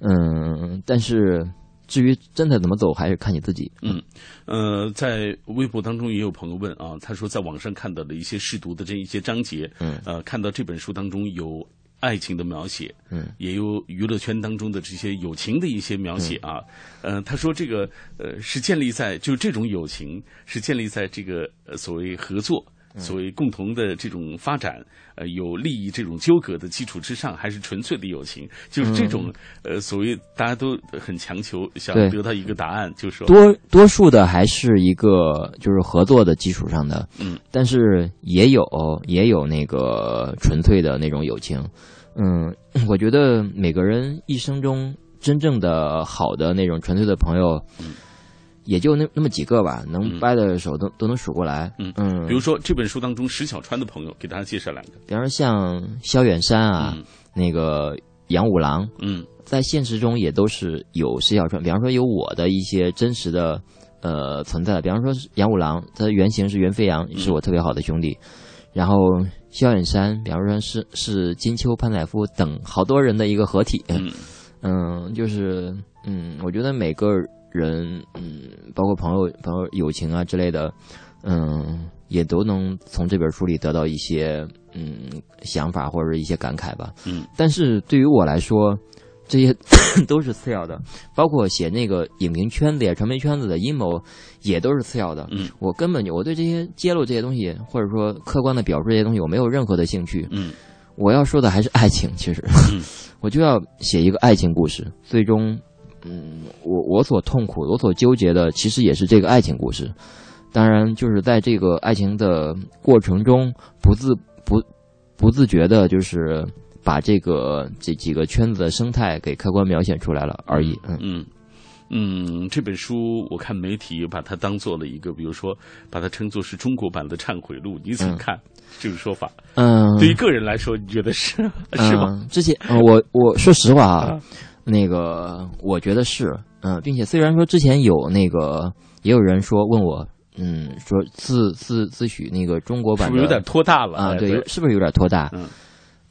嗯，但是至于真的怎么走，还是看你自己。嗯，呃，在微博当中也有朋友问啊，他说在网上看到的一些试读的这一些章节，嗯，呃，看到这本书当中有爱情的描写，嗯，也有娱乐圈当中的这些友情的一些描写啊，呃，他说这个呃是建立在就这种友情是建立在这个呃所谓合作。所谓共同的这种发展，呃，有利益这种纠葛的基础之上，还是纯粹的友情？就是这种，呃，所谓大家都很强求想对。得到一个答案，就是说。多多数的还是一个就是合作的基础上的，嗯，但是也有也有那个纯粹的那种友情，嗯，我觉得每个人一生中真正的好的那种纯粹的朋友，嗯，也就那那么几个吧，能掰的手都、都能数过来，嗯。嗯，比如说这本书当中石小川的朋友，给大家介绍两个，比方说像萧远山啊，那个杨五郎，嗯，在现实中也都是有石小川，比方说有我的一些真实的呃存在，比方说杨五郎，他的原型是袁飞扬，是我特别好的兄弟，然后萧远山，比方说是是金秋、潘采夫等好多人的一个合体，嗯就是嗯，我觉得每个人嗯，包括朋友、朋友友情啊之类的，嗯，也都能从这本书里得到一些嗯想法或者一些感慨吧。嗯，但是对于我来说，这些 (coughs) 都是次要的，包括写那个影评圈子呀、传媒圈子的阴谋，也都是次要的。嗯，我根本就我对这些揭露这些东西，或者说客观的表述这些东西，我没有任何的兴趣。嗯，我要说的还是爱情，其实，(laughs) 我就要写一个爱情故事，最终。嗯，我我所痛苦，我所纠结的，其实也是这个爱情故事。当然，就是在这个爱情的过程中，不自不不自觉的，就是把这个这几个圈子的生态给客观描写出来了而已。嗯嗯嗯，这本书我看媒体把它当做了一个，比如说把它称作是中国版的《忏悔录》，你怎么看这个说法？嗯，对于个人来说，你觉得是是吗？嗯、之前、呃、我我说实话啊。那个，我觉得是，嗯、呃，并且虽然说之前有那个，也有人说问我，嗯，说自自自诩那个中国版是不是有点拖大了啊？对，是不是有点拖大？嗯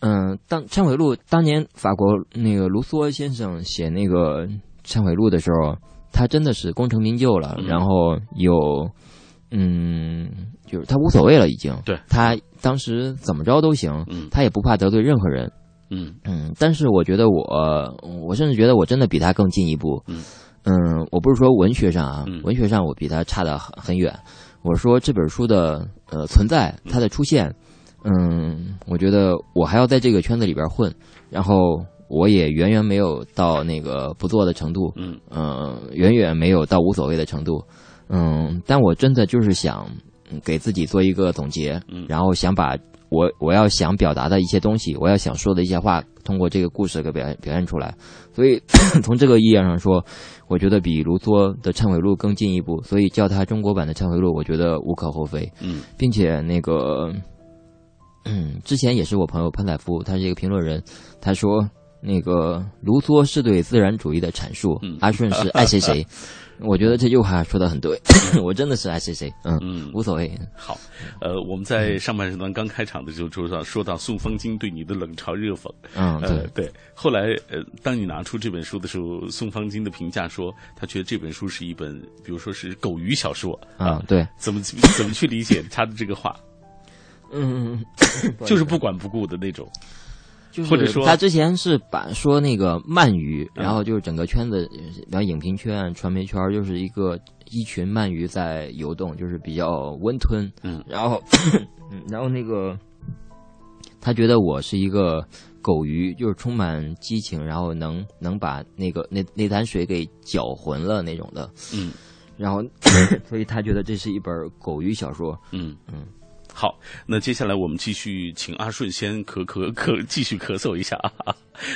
嗯，当《忏悔录》当年法国那个卢梭先生写那个《忏悔录》的时候，他真的是功成名就了，然后有，嗯，就是他无所谓了，已经。对。他当时怎么着都行，他也不怕得罪任何人。嗯嗯。但是我觉得我，我甚至觉得我真的比他更进一步。嗯。嗯，我不是说文学上啊，文学上我比他差的很很远。我说这本书的呃存在，它的出现。嗯，我觉得我还要在这个圈子里边混，然后我也远远没有到那个不做的程度，嗯，呃，远远没有到无所谓的程度，嗯，但我真的就是想给自己做一个总结，嗯，然后想把我我要想表达的一些东西，我要想说的一些话，通过这个故事给表现表现出来。所以 (clears throat) 从这个意义上说，我觉得比卢梭的《忏悔录》更进一步，所以叫它中国版的《忏悔录》，我觉得无可厚非，嗯，并且那个。嗯，之前也是我朋友潘采夫，他是一个评论人，他说那个卢梭是对自然主义的阐述，阿顺是爱谁谁。(laughs) 我觉得这句话说的很对，(laughs) 我真的是爱谁谁，嗯嗯，无所谓。好，呃，我们在上半时段刚开场的时候说到说到宋方金对你的冷嘲热讽，嗯，对。对。后来呃，当你拿出这本书的时候，宋方金的评价说，他觉得这本书是一本，比如说是狗鱼小说。啊，对，怎么怎么去理解他的这个话？(laughs) 嗯，(coughs) 就是不管不顾的那种，就是或者说他之前是把说那个鳗鱼，然后就是整个圈子，然后影评圈、传媒圈就是一个一群鳗鱼在游动，就是比较温吞。嗯，然后，然后那个他觉得我是一个狗鱼，就是充满激情，然后能能把那个那那潭水给搅浑了那种的。嗯，然后 (laughs) 所以他觉得这是一本狗鱼小说。嗯嗯。好，那接下来我们继续请阿顺先咳咳咳，继续咳嗽一下啊。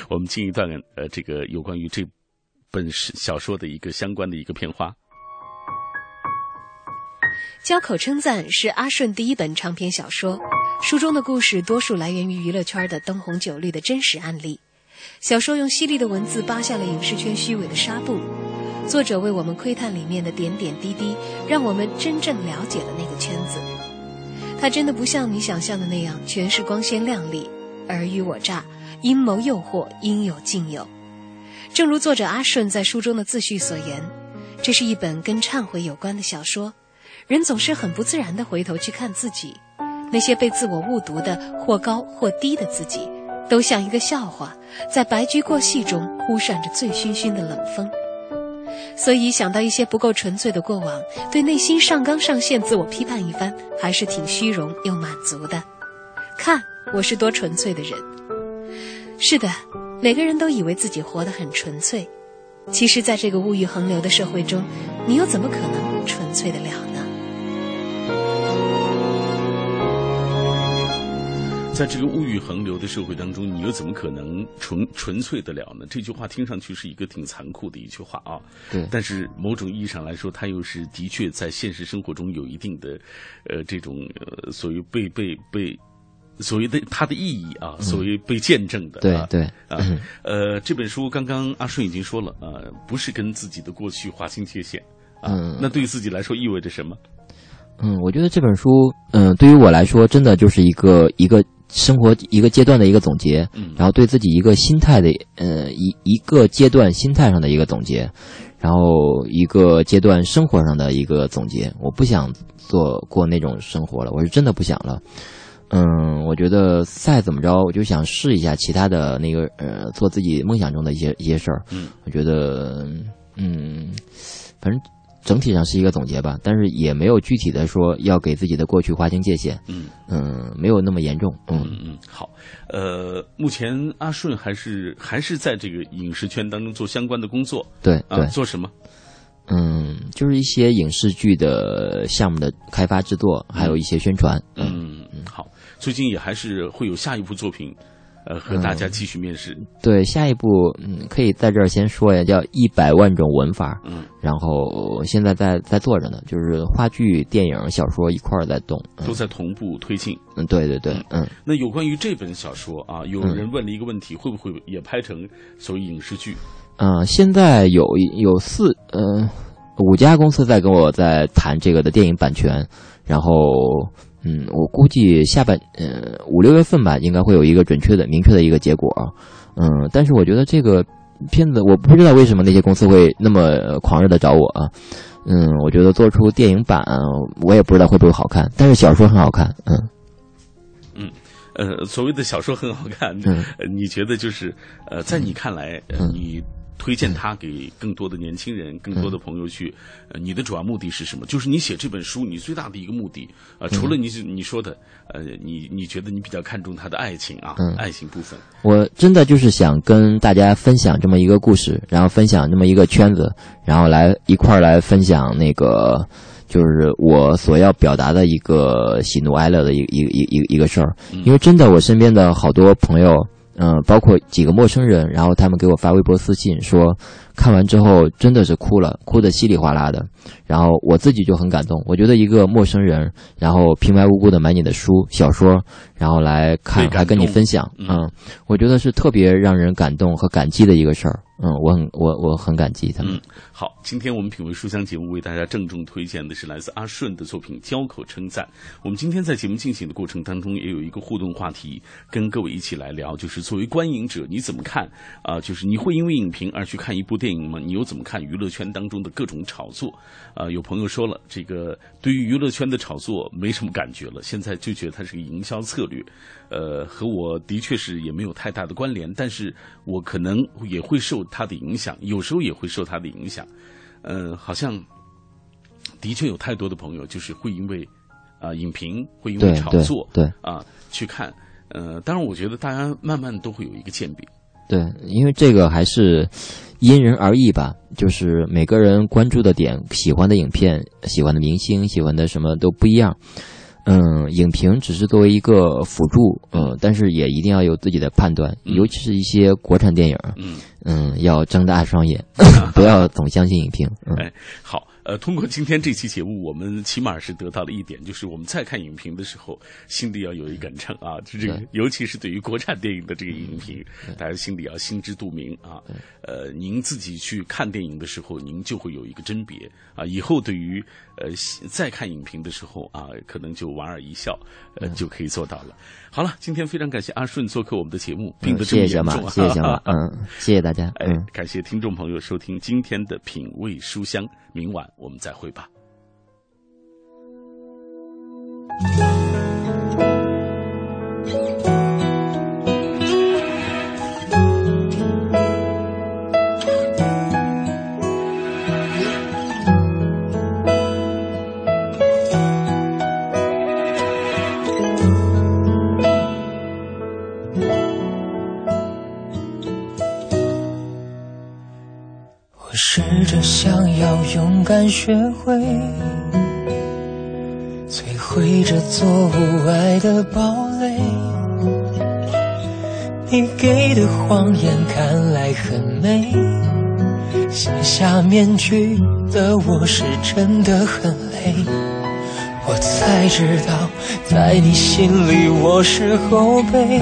我们进一段呃，这个有关于这本小说的一个相关的一个片花。交口称赞是阿顺第一本长篇小说，书中的故事多数来源于娱乐圈的灯红酒绿的真实案例。小说用犀利的文字扒下了影视圈虚伪的纱布，作者为我们窥探里面的点点滴滴，让我们真正了解了那个圈子。它真的不像你想象的那样全是光鲜亮丽、尔虞我诈、阴谋诱惑、应有尽有。正如作者阿顺在书中的自序所言，这是一本跟忏悔有关的小说。人总是很不自然地回头去看自己，那些被自我误读的或高或低的自己，都像一个笑话，在白驹过隙中忽闪着醉醺醺的冷风。所以想到一些不够纯粹的过往，对内心上纲上线自我批判一番，还是挺虚荣又满足的。看我是多纯粹的人。是的，每个人都以为自己活得很纯粹，其实，在这个物欲横流的社会中，你又怎么可能纯粹得了呢？在这个物欲横流的社会当中，你又怎么可能纯纯粹得了呢？这句话听上去是一个挺残酷的一句话啊。对。但是某种意义上来说，它又是的确在现实生活中有一定的，呃，这种呃，所谓被被被，所谓的它的意义啊，所谓被见证的。对对。啊，呃，这本书刚刚阿顺已经说了啊，不是跟自己的过去划清界限啊。那对于自己来说意味着什么？嗯，我觉得这本书，嗯，对于我来说，真的就是一个一个。生活一个阶段的一个总结，然后对自己一个心态的呃一一个阶段心态上的一个总结，然后一个阶段生活上的一个总结。我不想做过那种生活了，我是真的不想了。嗯，我觉得再怎么着，我就想试一下其他的那个呃，做自己梦想中的一些一些事儿。嗯，我觉得嗯，反正。整体上是一个总结吧，但是也没有具体的说要给自己的过去划清界限。嗯嗯，没有那么严重。嗯嗯，好。呃，目前阿顺还是还是在这个影视圈当中做相关的工作。对对，做什么？嗯，就是一些影视剧的项目的开发制作，还有一些宣传。嗯嗯，好。最近也还是会有下一部作品。呃，和大家继续面试。对，下一步，嗯，可以在这儿先说一下，叫一百万种文法。嗯，然后现在在在做着呢，就是话剧、电影、小说一块儿在动，都在同步推进。嗯，对对对，嗯。那有关于这本小说啊，有人问了一个问题，会不会也拍成所谓影视剧？嗯，现在有有四嗯五家公司在跟我在谈这个的电影版权，然后。嗯，我估计下半呃五六月份吧，应该会有一个准确的、明确的一个结果啊。嗯，但是我觉得这个片子，我不知道为什么那些公司会那么狂热的找我啊。嗯，我觉得做出电影版，我也不知道会不会好看，但是小说很好看。嗯嗯，呃，所谓的小说很好看，嗯，你觉得就是呃，在你看来，你。推荐他给更多的年轻人、更多的朋友去。呃，你的主要目的是什么？就是你写这本书，你最大的一个目的啊，除了你你说的，呃，你你觉得你比较看重他的爱情啊，爱情部分。我真的就是想跟大家分享这么一个故事，然后分享这么一个圈子，然后来一块儿来分享那个，就是我所要表达的一个喜怒哀乐的一一一一一个事儿。因为真的，我身边的好多朋友。嗯，包括几个陌生人，然后他们给我发微博私信说，看完之后真的是哭了，哭得稀里哗啦的。然后我自己就很感动，我觉得一个陌生人，然后平白无故的买你的书小说，然后来看，来跟你分享，嗯，我觉得是特别让人感动和感激的一个事儿。嗯，我很我我很感激他们。好，今天我们品味书香节目为大家郑重推荐的是来自阿顺的作品《交口称赞》。我们今天在节目进行的过程当中，也有一个互动话题，跟各位一起来聊，就是作为观影者，你怎么看啊？就是你会因为影评而去看一部电影吗？你又怎么看娱乐圈当中的各种炒作？啊，有朋友说了，这个对于娱乐圈的炒作没什么感觉了，现在就觉得它是个营销策略。呃，和我的确是也没有太大的关联，但是我可能也会受它的影响，有时候也会受它的影响。嗯，好像的确有太多的朋友就是会因为啊影评，会因为炒作，对啊去看。呃，当然，我觉得大家慢慢都会有一个鉴别。对，因为这个还是因人而异吧，就是每个人关注的点、喜欢的影片、喜欢的明星、喜欢的什么都不一样。嗯，影评只是作为一个辅助，嗯，但是也一定要有自己的判断，尤其是一些国产电影，嗯嗯，要睁大双眼，(laughs) 不要总相信影评。哎，好。呃，通过今天这期节目，我们起码是得到了一点，就是我们在看影评的时候，心里要有一 (laughs) 杆秤啊，就这个，尤其是对于国产电影的这个影评，大家心里要心知肚明啊。呃，您自己去看电影的时候，您就会有一个甄别啊。以后对于呃再看影评的时候啊，可能就莞尔一笑，呃，就可以做到了。好了，今天非常感谢阿顺做客我们的节目，并不这么严重，谢谢小马，(laughs) 嗯，谢谢大家，哎，感谢听众朋友收听今天的品味书香，明晚我们再会吧。学会摧毁这座无爱的堡垒。你给的谎言看来很美，卸下面具的我是真的很累。我才知道，在你心里我是后辈，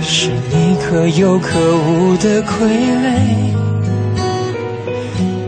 是你可有可无的傀儡。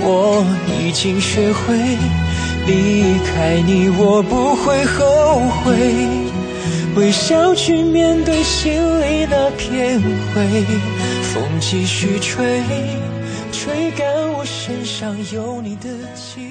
我已经学会离开你，我不会后悔。微笑去面对心里那片灰，风继续吹，吹干我身上有你的气。